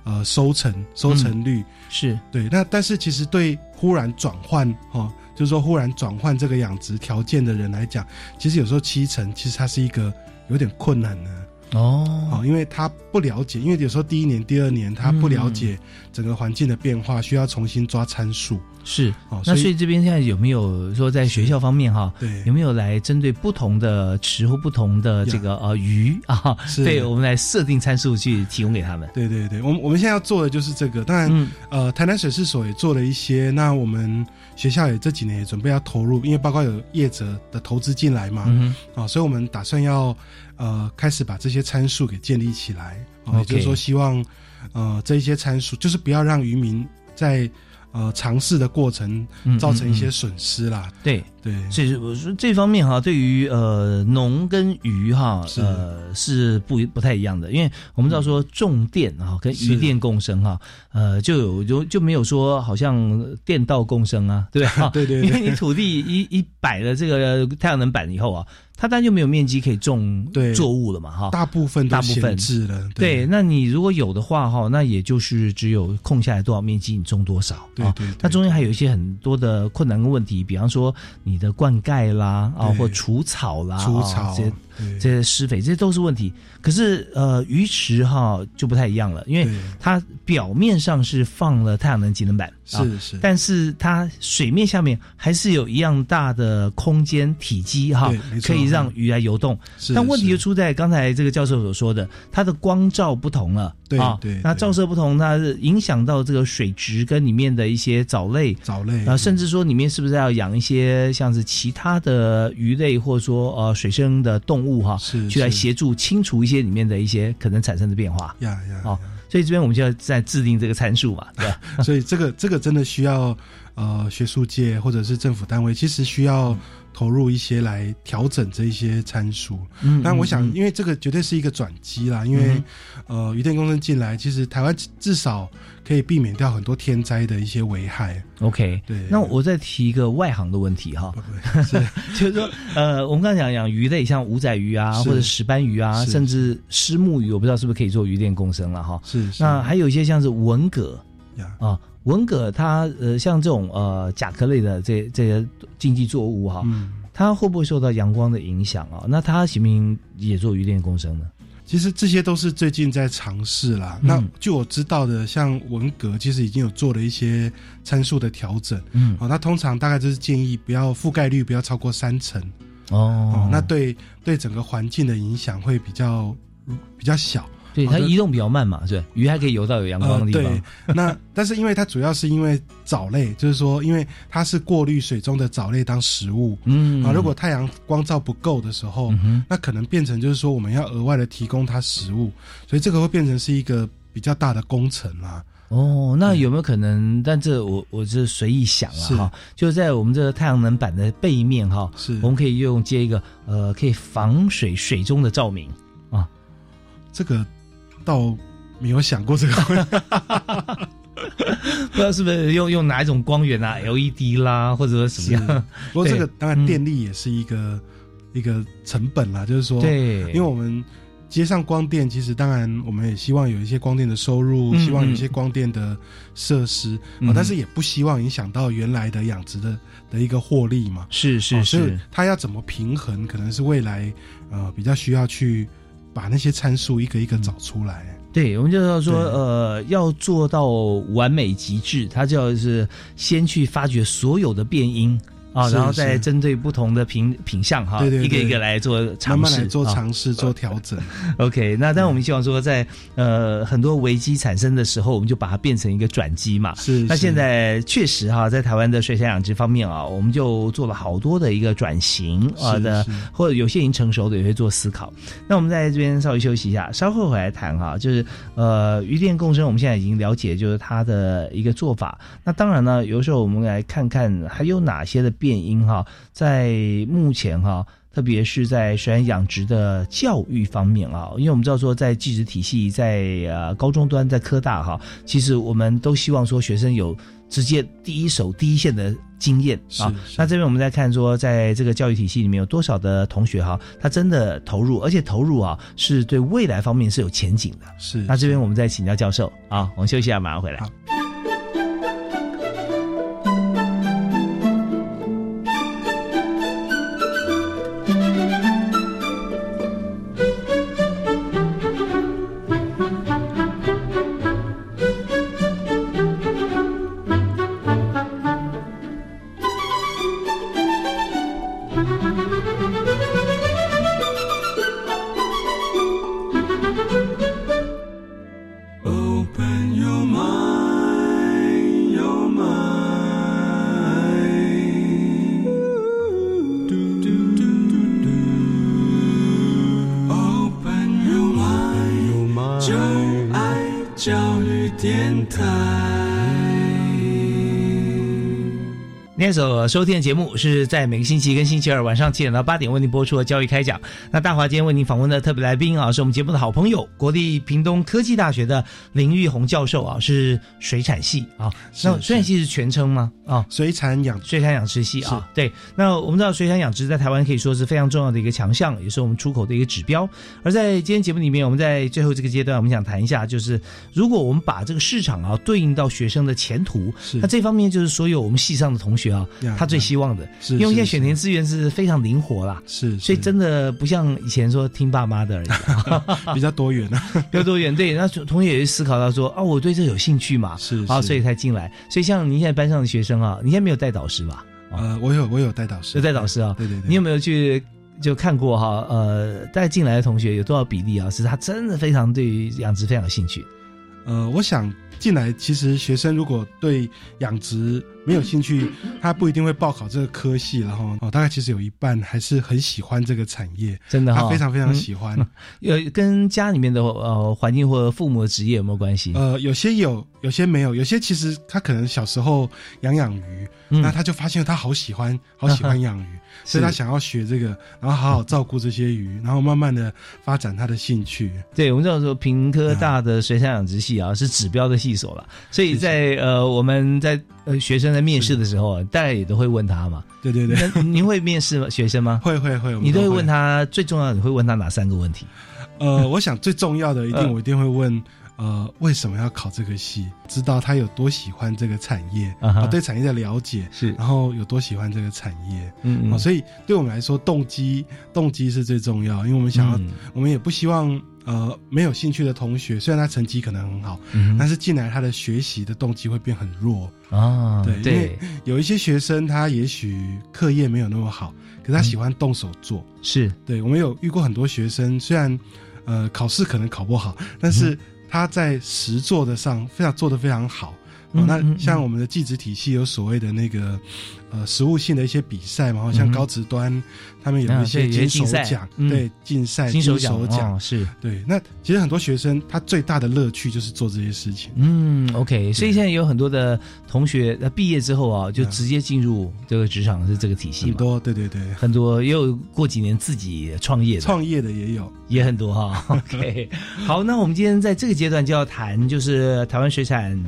呃收成收成率、是对。那但是其实对忽然转换哦，就是说忽然转换这个养殖条件的人来讲，其实有时候七成其实它是一个有点困难的。哦。哦，因为他不了解，因为有时候第一年、第二年他不了解整个环境的变化，需要重新抓参数。是。哦，那所以这边现在有没有说在学校方面哈，对。有没有来针对不同的池或不同的这个呃鱼啊，是。对我们来设定参数去提供给他们？对对对，我们我们现在要做的就是这个。当然，嗯。呃，台南水事所也做了一些，那我们学校也这几年也准备要投入，因为包括有业者的投资进来嘛，嗯啊、所以我们打算要呃开始把这些参数给建立起来，啊、也就是说希望呃这一些参数就是不要让渔民在呃尝试的过程嗯造成一些损失啦。对。对，所以我说这方面哈，对于呃农跟鱼哈，呃是不不太一样的，因为我们知道说种电啊跟鱼电共生哈，呃就有就就没有说好像电道共生啊，对吧？对 对对。因为你土地一一摆了这个太阳能板以后啊，它当然就没有面积可以种作物了嘛哈，大部分大部分。置了。对，那你如果有的话哈，那也就是只有空下来多少面积，你种多少。啊对对对。那中间还有一些很多的困难跟问题，比方说你的灌溉啦啊，对。或除草啦，啊除草。这些对这些施肥，这些都是问题。可是呃，鱼池哈就不太一样了，因为它表面上是放了太阳能节能板，啊是是。但是它水面下面还是有一样大的空间体积哈可以让鱼来游动。是但问题就出在刚才这个教授所说的，它的光照不同了，对啊，对那照射不同，它是影响到这个水质跟里面的一些藻类，藻类啊，甚至说里面是不是要养一些像是其他的鱼类，或者说呃水生的动物哈，是去来协助清除一些里面的一些可能产生的变化。呀呀，哦，所以这边我们就要再制定这个参数嘛，对吧？所以这个这个真的需要呃学术界或者是政府单位，其实需要投入一些来调整这一些参数。嗯但我想因为这个绝对是一个转机啦，因为、呃鱼电共生进来，其实台湾至少可以避免掉很多天灾的一些危害。OK，对。那我再提一个外行的问题哈，是 就是说，呃，我们刚才讲养鱼类，像五仔鱼啊，或者石斑鱼啊，甚至虱目鱼，我不知道是不是可以做鱼电共生了哈。是是。那还有一些像是文蛤呀。啊，文蛤它呃像这种呃甲壳类的这这些经济作物哈，嗯它会不会受到阳光的影响啊？那它行不行也做鱼电共生呢？其实这些都是最近在尝试啦。嗯那据我知道的，像文革其实已经有做了一些参数的调整。嗯哦，那通常大概就是建议不要覆盖率不要超过三成。哦那对对整个环境的影响会比较比较小。对它移动比较慢嘛，对鱼还可以游到有阳光的地方。呃、对，那但是因为它主要是因为藻类，就是说，因为它是过滤水中的藻类当食物。嗯啊，如果太阳光照不够的时候，嗯那可能变成就是说我们要额外的提供它食物，所以这个会变成是一个比较大的工程啦。哦，那有没有可能？但这我我是随意想了是哈，就在我们这个太阳能板的背面哈，是我们可以用接一个呃，可以防水水中的照明啊。这个倒没有想过这个问题。不知道是不是用用哪一种光源啊，LED 啦，或者说什么样？不过这个当然电力也是一个、一个成本啦，就是说，对因为我们接上光电，其实当然我们也希望有一些光电的收入，嗯希望有一些光电的设施，嗯哦，但是也不希望影响到原来的养殖的的一个获利嘛。是是哦所以是，它要怎么平衡，可能是未来呃比较需要去把那些参数一个一个找出来。对，我们就要说，呃，要做到完美极致，它就要是先去发掘所有的变因啊，然后再针对不同的品品相哈，一个一个来做尝试，慢慢来做啊尝试、做调整。OK，那但我们希望说在，呃很多危机产生的时候，我们就把它变成一个转机嘛。是是那现在确实哈，在台湾的水产养殖方面啊，我们就做了好多的一个转型啊的是，或者有些已经成熟的也会做思考。那我们在这边稍微休息一下，稍后回来谈哈，就是呃鱼电共生，我们现在已经了解就是它的一个做法。那当然呢，有时候我们来看看还有哪些的变音哈，在目前哈。特别是在水产养殖的教育方面啊，因为我们知道说，在技职体系，在呃高中端，在科大哈，其实我们都希望说学生有直接第一手、第一线的经验啊。那这边我们再看说，在这个教育体系里面有多少的同学哈，他真的投入，而且投入啊是对未来方面是有前景的。是，那这边我们再请教教授啊，我们休息一下，马上回来。天所收听的节目是在每个星期跟星期二晚上七点到八点为您播出的教育开讲。那大华今天为您访问的特别来宾啊，是我们节目的好朋友，国立屏东科技大学的林玉红教授啊，是水产系啊。那水产系是全称吗？啊，水产养水产养殖系啊。对，那我们知道水产养殖在台湾可以说是非常重要的一个强项，也是我们出口的一个指标。而在今天节目里面，我们在最后这个阶段，我们想谈一下，就是如果我们把这个市场啊对应到学生的前途，那这方面就是所有我们系上的同学啊呀，他最希望的，是因为现在是选填资源是非常灵活啦，是，所以真的不像以前说听爸妈的而已啊，比较多元啊，比较多元。对，那同学也会思考到说哦，我对这有兴趣嘛，是啊，所以才进来。所以像您现在班上的学生啊，你现在没有带导师吧？呃，我有我有带导师，有带导师啊，对对对，你有没有去就看过哈？呃，带进来的同学有多少比例啊？是他真的非常对于养殖非常有兴趣？呃，我想进来，其实学生如果对养殖没有兴趣，他不一定会报考这个科系，然 后哦，大概其实有一半还是很喜欢这个产业，真的哈、他非常非常喜欢。有跟家里面的呃环境或者父母的职业有没有关系？呃，有些有，有些没有，有些其实他可能小时候养养鱼，嗯。那他就发现他好喜欢，好喜欢养鱼，所以他想要学这个，然后好好照顾这些鱼，然后慢慢的发展他的兴趣。对，我们知道说平科大的水产养殖系啊是指标的系所了，所以在呃我们在呃学生在面试的时候啊，大家也都会问他嘛。对对对，那您会面试吗？学生吗？会会会，你都会问他最重要的，你会问他哪三个问题？呃，我想最重要的一定嗯我一定会问。呃，为什么要考这个系？知道他有多喜欢这个产业，啊对产业的了解是，然后有多喜欢这个产业，嗯所以对我们来说，动机动机是最重要，因为我们想要，嗯我们也不希望呃没有兴趣的同学，虽然他成绩可能很好，嗯但是进来他的学习的动机会变很弱。啊对，因为有一些学生他也许课业没有那么好，可是他喜欢动手做，是。对我们有遇过很多学生，虽然呃考试可能考不好，但是他在实做的上非常做的非常好。哦，那像我们的技职体系有所谓的那个呃实物性的一些比赛嘛，像高职端他们有啊一些金手竞赛奖，嗯。对竞赛金手手奖。哦是。对。那其实很多学生他最大的乐趣就是做这些事情。嗯，OK，所以现在有很多的同学呃毕业之后啊，就直接进入这个职场是这个体系嘛。很多，对对对，很多也有过几年自己创业的，创业的也有，也很多哈。OK，好，那我们今天在这个阶段就要谈，就是台湾水产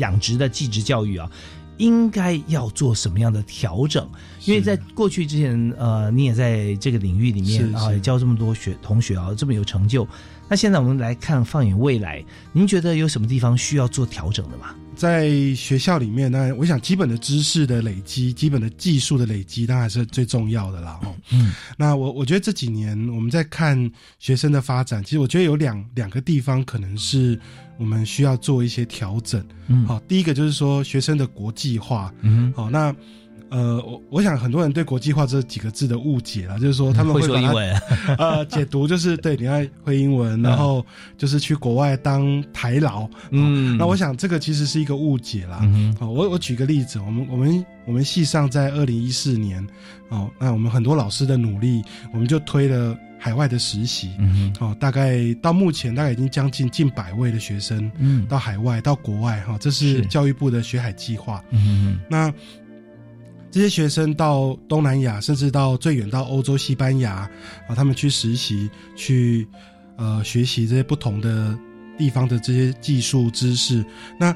养殖的技职教育啊，应该要做什么样的调整？因为在过去之前，呃，你也在这个领域里面啊，也教这么多学同学啊，这么有成就。那现在我们来看，放眼未来，您觉得有什么地方需要做调整的吗？在学校里面，那我想基本的知识的累积、基本的技术的累积，当然是最重要的啦。哦，嗯，那我我觉得这几年我们在看学生的发展，其实我觉得有两两个地方可能是我们需要做一些调整。嗯好，第一个就是说学生的国际化。嗯，好，那。呃，我我想很多人对国际化这几个字的误解啊，就是说他们会说英文呃解读就是 对你要会英文，然后就是去国外当台劳，嗯那我想这个其实是一个误解啦。嗯哦，我我举个例子，我们我们我们系上在二零一四年，哦，那我们很多老师的努力，我们就推了海外的实习，嗯哦，大概到目前大概已经将近近百位的学生，嗯到海外到国外哈、这是是教育部的学海计划。嗯那这些学生到东南亚，甚至到最远到欧洲、西班牙啊，他们去实习，去呃学习这些不同的地方的这些技术知识。那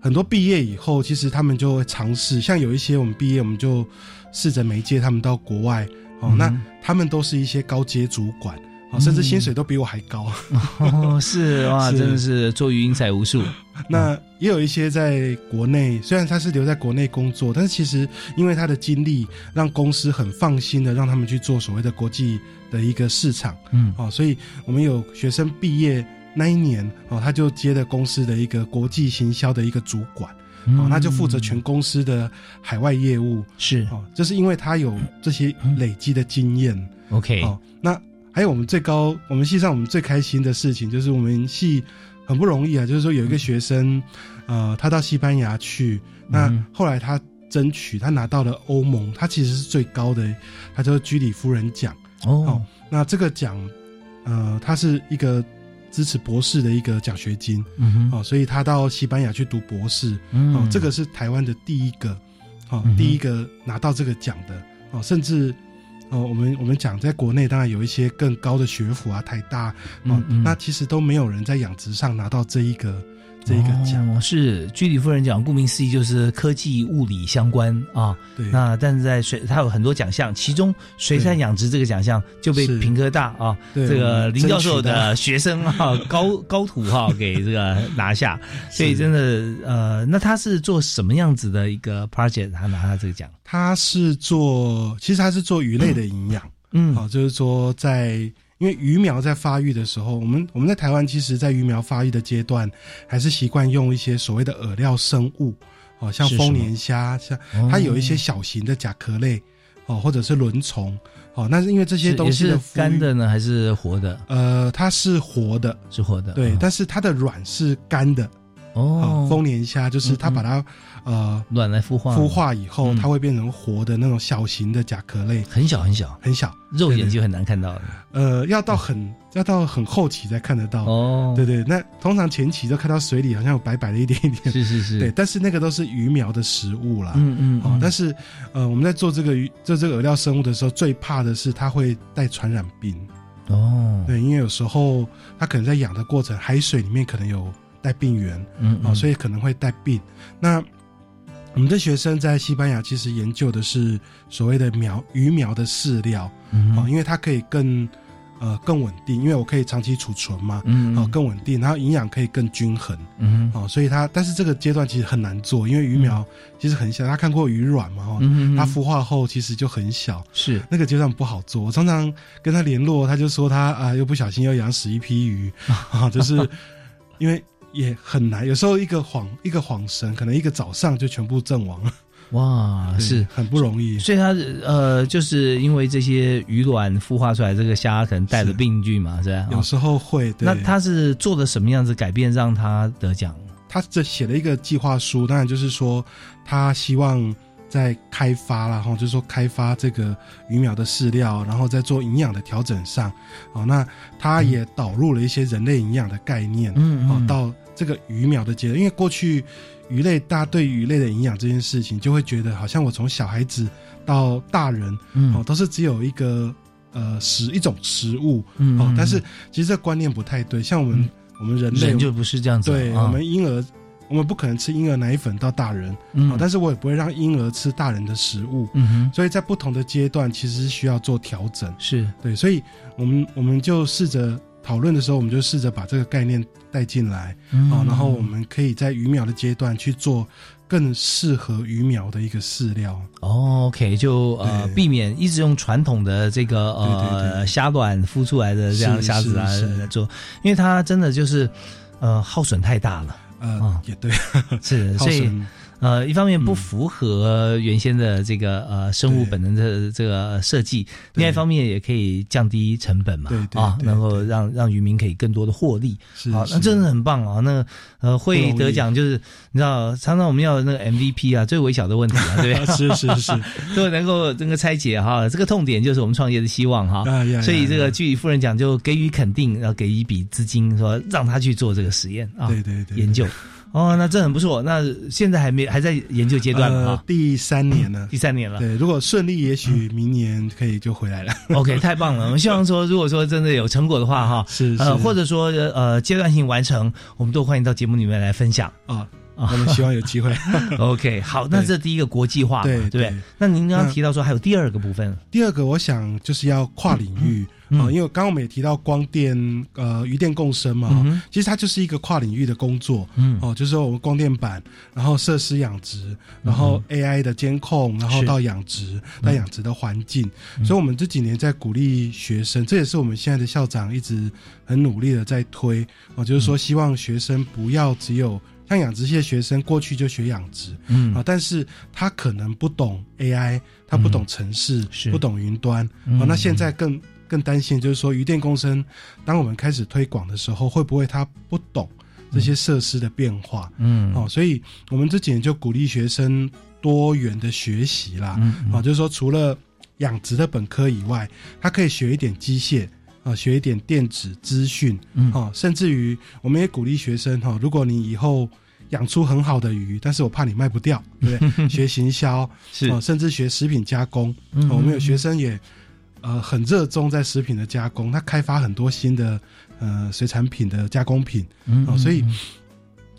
很多毕业以后，其实他们就会尝试，像有一些我们毕业，我们就试着媒介他们到国外哦，嗯那他们都是一些高阶主管。哦，甚至薪水都比我还高。哦，是 哇，是真的是做鱼英才无数。那也有一些在国内，虽然他是留在国内工作，但是其实因为他的经历，让公司很放心的让他们去做所谓的国际的一个市场。嗯，哦，所以我们有学生毕业那一年，哦，他就接了公司的一个国际行销的一个主管。哦，他就负责全公司的海外业务。是哦，就是因为他有这些累积的经验。OK，哦，那还有我们最高，我们系上我们最开心的事情，就是我们系很不容易啊，就是说有一个学生，呃，他到西班牙去，那嗯后来他争取，他拿到了欧盟，他其实是最高的，他叫居里夫人奖。哦，那这个奖，呃，它是一个支持博士的一个奖学金。哦，所以他到西班牙去读博士。嗯哦，这个是台湾的第一个，哦，嗯第一个拿到这个奖的。哦，甚至。哦，我们我们讲，在国内当然有一些更高的学府啊，台大哦，嗯嗯。那其实都没有人在养殖上拿到这一个这一个奖。哦、是居里夫人奖，顾名思义就是科技物理相关啊。对那但是在水，它有很多奖项，其中水产养殖这个奖项就被是平科大啊对这个林教授的学生啊、高高徒哈、给这个拿下，所以真的呃，那他是做什么样子的一个 project？他拿他这个奖？他是做，其实他是做鱼类的营养。嗯，好、就是说在因为鱼苗在发育的时候，我们我们在台湾其实，在鱼苗发育的阶段，还是习惯用一些所谓的饵料生物，哦，像丰年虾，像哦它有一些小型的甲壳类，哦，或者是轮虫，哦，那是因为这些东西干的呢，还是活的？呃，它是活的，是活的。对，嗯。但是它的卵是干的，哦，丰年虾就是它把它呃卵来孵化，孵化以后，嗯。它会变成活的那种小型的甲壳类，很小很小，很小，肉眼就很难看到了。呃，要到很要到很后期才看得到。哦。对对，那通常前期都看到水里好像有白白的一点一点，是是是，对，但是那个都是鱼苗的食物啦。嗯嗯，哦，但是呃，我们在做这个鱼做这个饵料生物的时候，最怕的是它会带传染病。哦，对，因为有时候它可能在养的过程，海水里面可能有带病源，嗯。哦，所以可能会带病。那我们的学生在西班牙其实研究的是所谓的苗鱼苗的饲料，嗯哦，因为它可以更呃更稳定，因为我可以长期储存嘛，嗯哦更稳定，然后营养可以更均衡，嗯哦，所以它但是这个阶段其实很难做，因为鱼苗其实很小，他看过鱼卵嘛，哈、哦，嗯它孵化后其实就很小，是那个阶段不好做。我常常跟他联络，他就说他啊又不小心又养死一批鱼啊，就是因为。也很难，有时候一个晃一个晃神，可能一个早上就全部阵亡了。哇，是很不容易。所以它呃，就是因为这些鱼卵孵化出来，这个虾可能带着病菌嘛，是吧？有时候会。那他是做了什么样子改变，让他得奖？他这写了一个计划书，当然就是说他希望在开发啦，然后就是说开发这个鱼苗的饲料，然后在做营养的调整上，哦，那他也导入了一些人类营养的概念，嗯，哦，到这个鱼苗的阶段，因为过去鱼类大家对鱼类的营养这件事情，就会觉得好像我从小孩子到大人，嗯，哦，都是只有一个呃食一种食物，嗯，哦，但是其实这观念不太对，像我们、嗯、我们人类人就不是这样子，对、啊、我们婴儿。我们不可能吃婴儿奶粉到大人，嗯。哦，但是我也不会让婴儿吃大人的食物，嗯哼，所以在不同的阶段其实是需要做调整，是。对，所以我们我们就试着讨论的时候，我们就试着把这个概念带进来，嗯、哦，然后我们可以在鱼苗的阶段去做更适合鱼苗的一个饲料。哦，OK，就呃避免一直用传统的这个呃虾卵孵出来的这样的虾子啊来做，因为它真的就是呃耗损太大了。呃，哦、也对，是，所以呃，一方面不符合原先的这个、嗯、呃生物本能的这个设计，另外一方面也可以降低成本嘛，啊，能够让让渔民可以更多的获利，啊，那真的很棒啊！那呃会得奖就是你知道，常常我们要那个 MVP 啊，最微小的问题啊，对不对？是是是，都能够能够拆解哈，这个痛点就是我们创业的希望哈，所以这个居里夫人讲就给予肯定，然后给一笔资金，说让他去做这个实验啊，对对对，研究。哦，那这很不错。那现在还没还在研究阶段啊、呃，第三年了，第三年了。对，如果顺利，也许明年 可以就回来了。OK，太棒了。我们希望说，如果说真的有成果的话，哈，是呃，或者说呃阶段性完成，我们都欢迎到节目里面来分享啊。我们希望有机会。OK，好，那这第一个国际化，对对对？那您刚刚提到说还有第二个部分，第二个我想就是要跨领域。啊、嗯，因为刚刚我们也提到光电，呃，鱼电共生嘛，嗯、其实它就是一个跨领域的工作，嗯，哦，就是说我们光电板，然后设施养殖，然后 AI 的监控，然后到养殖，到养殖的环境，嗯、所以我们这几年在鼓励学生，这也是我们现在的校长一直很努力的在推，哦，就是说希望学生不要只有。像养殖系的学生，过去就学养殖，嗯。啊，但是他可能不懂 AI，他不懂城市，是。不懂云端，嗯。啊，那现在更更担心就是说，鱼电共生，当我们开始推广的时候，会不会他不懂这些设施的变化？嗯，哦，所以我们这几年就鼓励学生多元的学习啦，嗯啊，就是说除了养殖的本科以外，他可以学一点机械。啊，学一点电子资讯，嗯，哦，甚至于我们也鼓励学生哈、哦，如果你以后养出很好的鱼，但是我怕你卖不掉，对不对？学行销是、哦，甚至学食品加工。嗯、哦，我们有学生也呃很热衷在食品的加工，他开发很多新的呃水产品的加工品，嗯，哦，所以。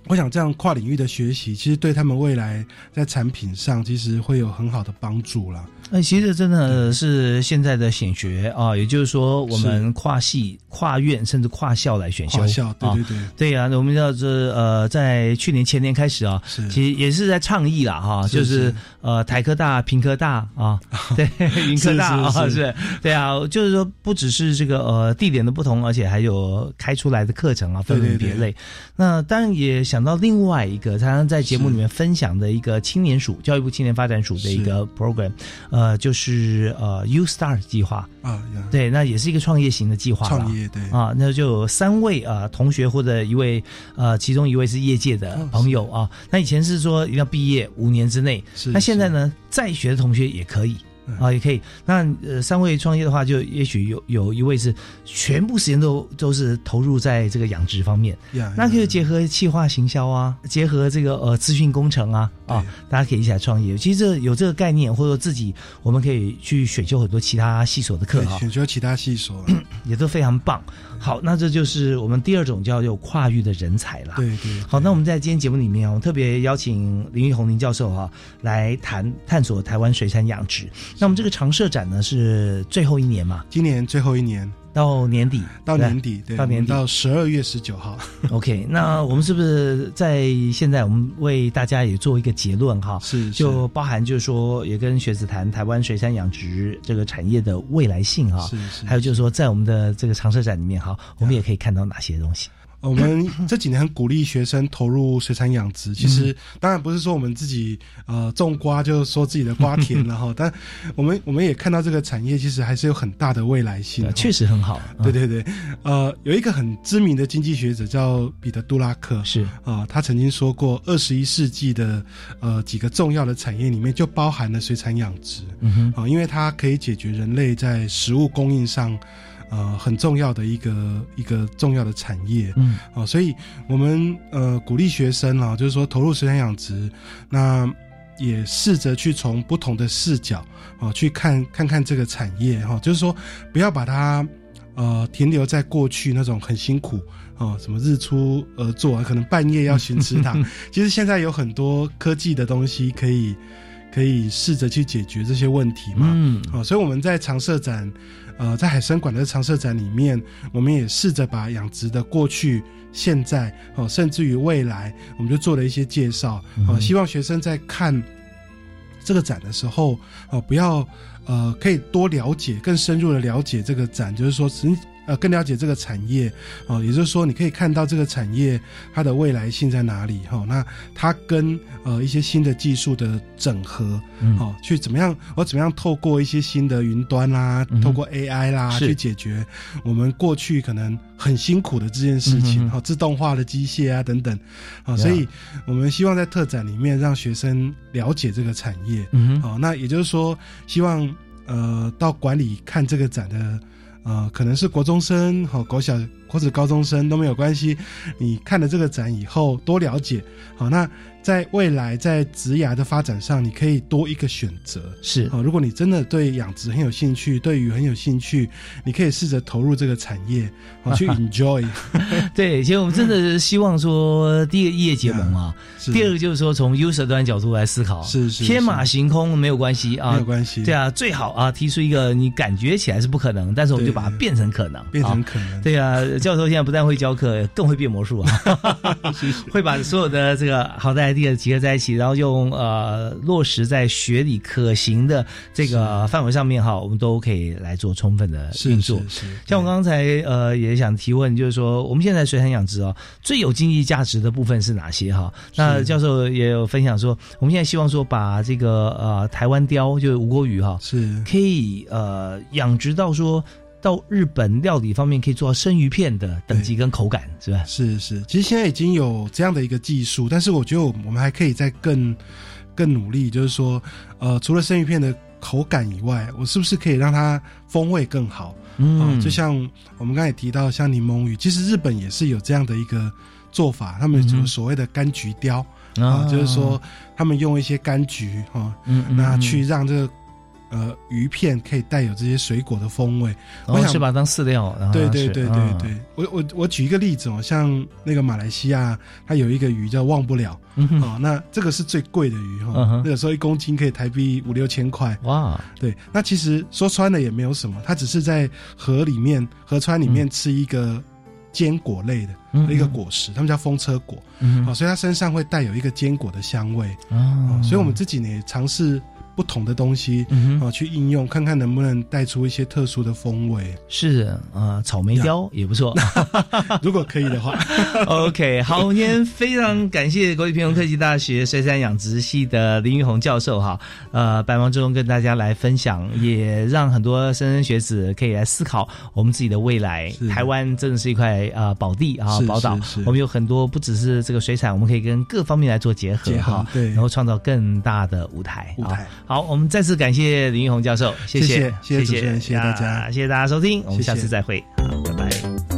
我想这样跨领域的学习，其实对他们未来在产品上，其实会有很好的帮助啦。那、呃、其实真的是现在的显学啊，也就是说，我们跨系、跨院甚至跨校来选修。跨校，对对对，啊、对呀、啊。我们要这呃，在去年前年开始啊，其实也是在倡议啦哈，是就是是呃台科大、平科大啊，对，云科大啊，是。对啊，就是说不只是这个呃地点的不同，而且还有开出来的课程啊，分门别类。对对对那当然也。想到另外一个，常常在节目里面分享的一个青年署，教育部青年发展署的一个 program，呃，就是呃 U Star 计划。啊，对，那也是一个创业型的计划，创业对。啊，那就有三位啊同学或者一位呃，其中一位是业界的朋友啊，那以前是说一定要毕业五年之内，那现现在呢，在学的同学也可以。啊，也可以。那呃，三位创业的话，就也许有有一位是全部时间都都是投入在这个养殖方面。那可以结合企划行销啊，结合这个呃资讯工程啊啊，大家可以一起来创业。其实这有这个概念，或者说自己我们可以去选修很多其他系所的课哈，选修其他系所 也都非常棒。好，那这就是我们第二种叫做跨域的人才了。对对。好，那我们在今天节目里面啊，我特别邀请林玉红林教授哈来谈探索台湾水产养殖。那我们这个常设展呢是最后一年嘛？今年最后一年到年底，到年底，对，到年底到十二月十九号。OK，那我们是不是在现在我们为大家也做一个结论哈？是，就包含就是说也跟学子谈台湾水产养殖这个产业的未来性哈。是是。还有就是说在我们的这个常设展里面哈，我们也可以看到哪些东西。我们这几年很鼓励学生投入水产养殖，其实当然不是说我们自己呃种瓜就说自己的瓜田了哈，但我们我们也看到这个产业其实还是有很大的未来性，确实很好。对对对，呃，有一个很知名的经济学者叫彼得·杜拉克，是。啊，他曾经说过，二十一世纪的呃几个重要的产业里面就包含了水产养殖，嗯哼，啊，因为它可以解决人类在食物供应上。呃，很重要的一个一个重要的产业，嗯，哦，所以我们呃鼓励学生啊，就是说投入水产养殖，那也试着去从不同的视角哦去看看看这个产业哈，就是说不要把它呃停留在过去那种很辛苦哦，什么日出而作，可能半夜要寻池塘，其实现在有很多科技的东西可以可以试着去解决这些问题嘛，嗯，哦，所以我们在常设展。呃，在海参馆的常设展里面，我们也试着把养殖的过去、现在，哦，甚至于未来，我们就做了一些介绍。哦，希望学生在看这个展的时候，哦，不要呃，可以多了解、更深入的了解这个展，就是说，呃，更了解这个产业，哦，也就是说，你可以看到这个产业它的未来性在哪里，哈，那它跟呃一些新的技术的整合，哦，去怎么样，我怎么样透过一些新的云端啦，透过 AI 啦，去解决我们过去可能很辛苦的这件事情，哈，自动化的机械啊等等，啊，所以我们希望在特展里面让学生了解这个产业，嗯哦，那也就是说，希望呃到馆里看这个展的。啊，可能是国中生、和国小或者高中生都没有关系。你看了这个展以后，多了解，好那。在未来，在植牙的发展上，你可以多一个选择。是啊，如果你真的对养殖很有兴趣，对鱼很有兴趣，你可以试着投入这个产业，啊，去 enjoy。对，其实我们真的是希望说，第一个业结盟啊，第二个就是说从 user 端角度来思考，是是天马行空没有关系啊，没有关系。对啊，最好啊，提出一个你感觉起来是不可能，但是我们就把它变成可能，变成可能。对啊，教授现在不但会教课，更会变魔术啊，会把所有的这个好的。idea 结合在一起，然后用呃落实在学理可行的这个范围上面哈，我们都可以来做充分的运作。像我刚才呃也想提问，就是说我们现在水产养殖哦，最有经济价值的部分是哪些哈？那教授也有分享说，我们现在希望说把这个呃台湾鲷就是吴国鱼哈，是可以呃养殖到说。到日本料理方面可以做到生鱼片的等级跟口感，是吧？是是，其实现在已经有这样的一个技术，但是我觉得我们还可以再更更努力，就是说，呃，除了生鱼片的口感以外，我是不是可以让它风味更好？嗯，就像我们刚才提到，像柠檬鱼，其实日本也是有这样的一个做法，他们有所谓的柑橘雕啊，就是说他们用一些柑橘啊，那去让这个。呃，鱼片可以带有这些水果的风味，我想是把它当饲料。对对对对对，我我我举一个例子哦，像那个马来西亚，它有一个鱼叫忘不了，哦，那这个是最贵的鱼哈，那个时候一公斤可以台币五六千块。哇，对，那其实说穿了也没有什么，它只是在河里面、河川里面吃一个坚果类的一个果实，他们叫风车果，啊，所以它身上会带有一个坚果的香味。啊，所以我们这几年尝试。不同的东西嗯啊去应用，看看能不能带出一些特殊的风味。是呃，草莓雕也不错。如果可以的话。OK，好，今天非常感谢国立平衡科技大学水产养殖系的林玉红教授哈，呃，百忙之中跟大家来分享，也让很多莘莘学子可以来思考我们自己的未来。台湾真的是一块呃宝地啊，宝岛。我们有很多不只是这个水产，我们可以跟各方面来做结合哈，对。然后创造更大的舞台。舞台。好，好我们再次感谢林玉红教授，谢谢谢谢谢谢主持人谢谢大家啊谢谢大家收听，我们下次再会，好，拜拜。